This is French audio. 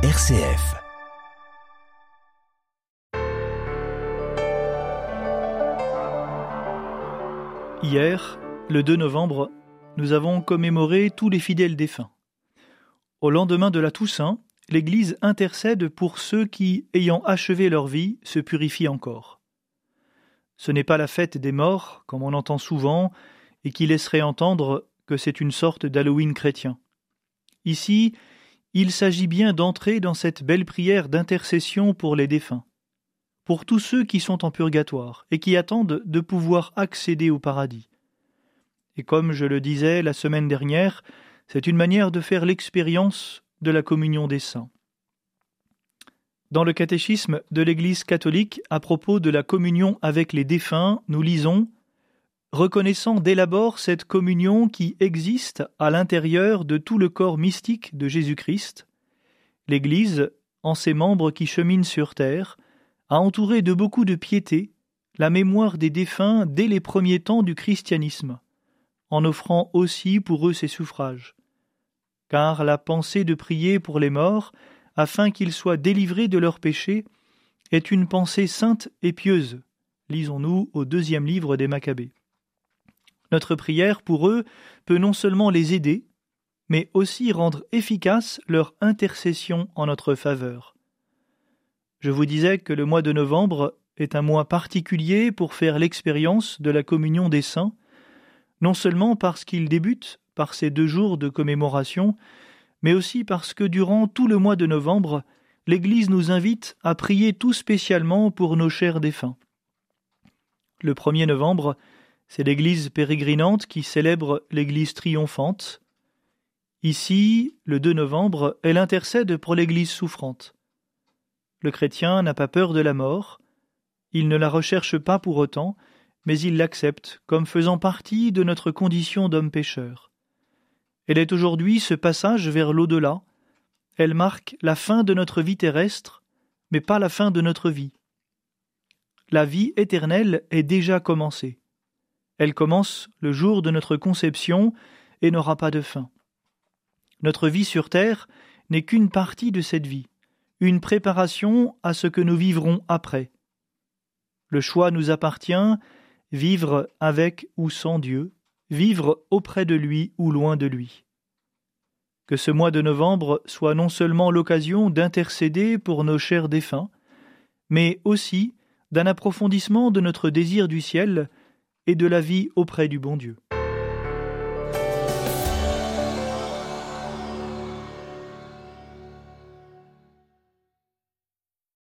RCF. Hier, le 2 novembre, nous avons commémoré tous les fidèles défunts. Au lendemain de la Toussaint, l'Église intercède pour ceux qui, ayant achevé leur vie, se purifient encore. Ce n'est pas la fête des morts, comme on entend souvent, et qui laisserait entendre que c'est une sorte d'Halloween chrétien. Ici, il s'agit bien d'entrer dans cette belle prière d'intercession pour les défunts, pour tous ceux qui sont en purgatoire et qui attendent de pouvoir accéder au paradis. Et comme je le disais la semaine dernière, c'est une manière de faire l'expérience de la communion des saints. Dans le catéchisme de l'Église catholique à propos de la communion avec les défunts, nous lisons reconnaissant dès l'abord cette communion qui existe à l'intérieur de tout le corps mystique de Jésus-Christ, l'Église, en ses membres qui cheminent sur terre, a entouré de beaucoup de piété la mémoire des défunts dès les premiers temps du christianisme, en offrant aussi pour eux ses suffrages. Car la pensée de prier pour les morts, afin qu'ils soient délivrés de leurs péchés, est une pensée sainte et pieuse. Lisons-nous au deuxième livre des Maccabées. Notre prière pour eux peut non seulement les aider, mais aussi rendre efficace leur intercession en notre faveur. Je vous disais que le mois de novembre est un mois particulier pour faire l'expérience de la communion des saints, non seulement parce qu'il débute par ces deux jours de commémoration, mais aussi parce que durant tout le mois de novembre, l'Église nous invite à prier tout spécialement pour nos chers défunts. Le 1er novembre, c'est l'Église pérégrinante qui célèbre l'Église triomphante. Ici, le 2 novembre, elle intercède pour l'Église souffrante. Le chrétien n'a pas peur de la mort, il ne la recherche pas pour autant, mais il l'accepte comme faisant partie de notre condition d'homme pécheur. Elle est aujourd'hui ce passage vers l'au-delà, elle marque la fin de notre vie terrestre, mais pas la fin de notre vie. La vie éternelle est déjà commencée. Elle commence le jour de notre conception et n'aura pas de fin. Notre vie sur terre n'est qu'une partie de cette vie, une préparation à ce que nous vivrons après. Le choix nous appartient, vivre avec ou sans Dieu, vivre auprès de lui ou loin de lui. Que ce mois de novembre soit non seulement l'occasion d'intercéder pour nos chers défunts, mais aussi d'un approfondissement de notre désir du ciel et de la vie auprès du bon Dieu.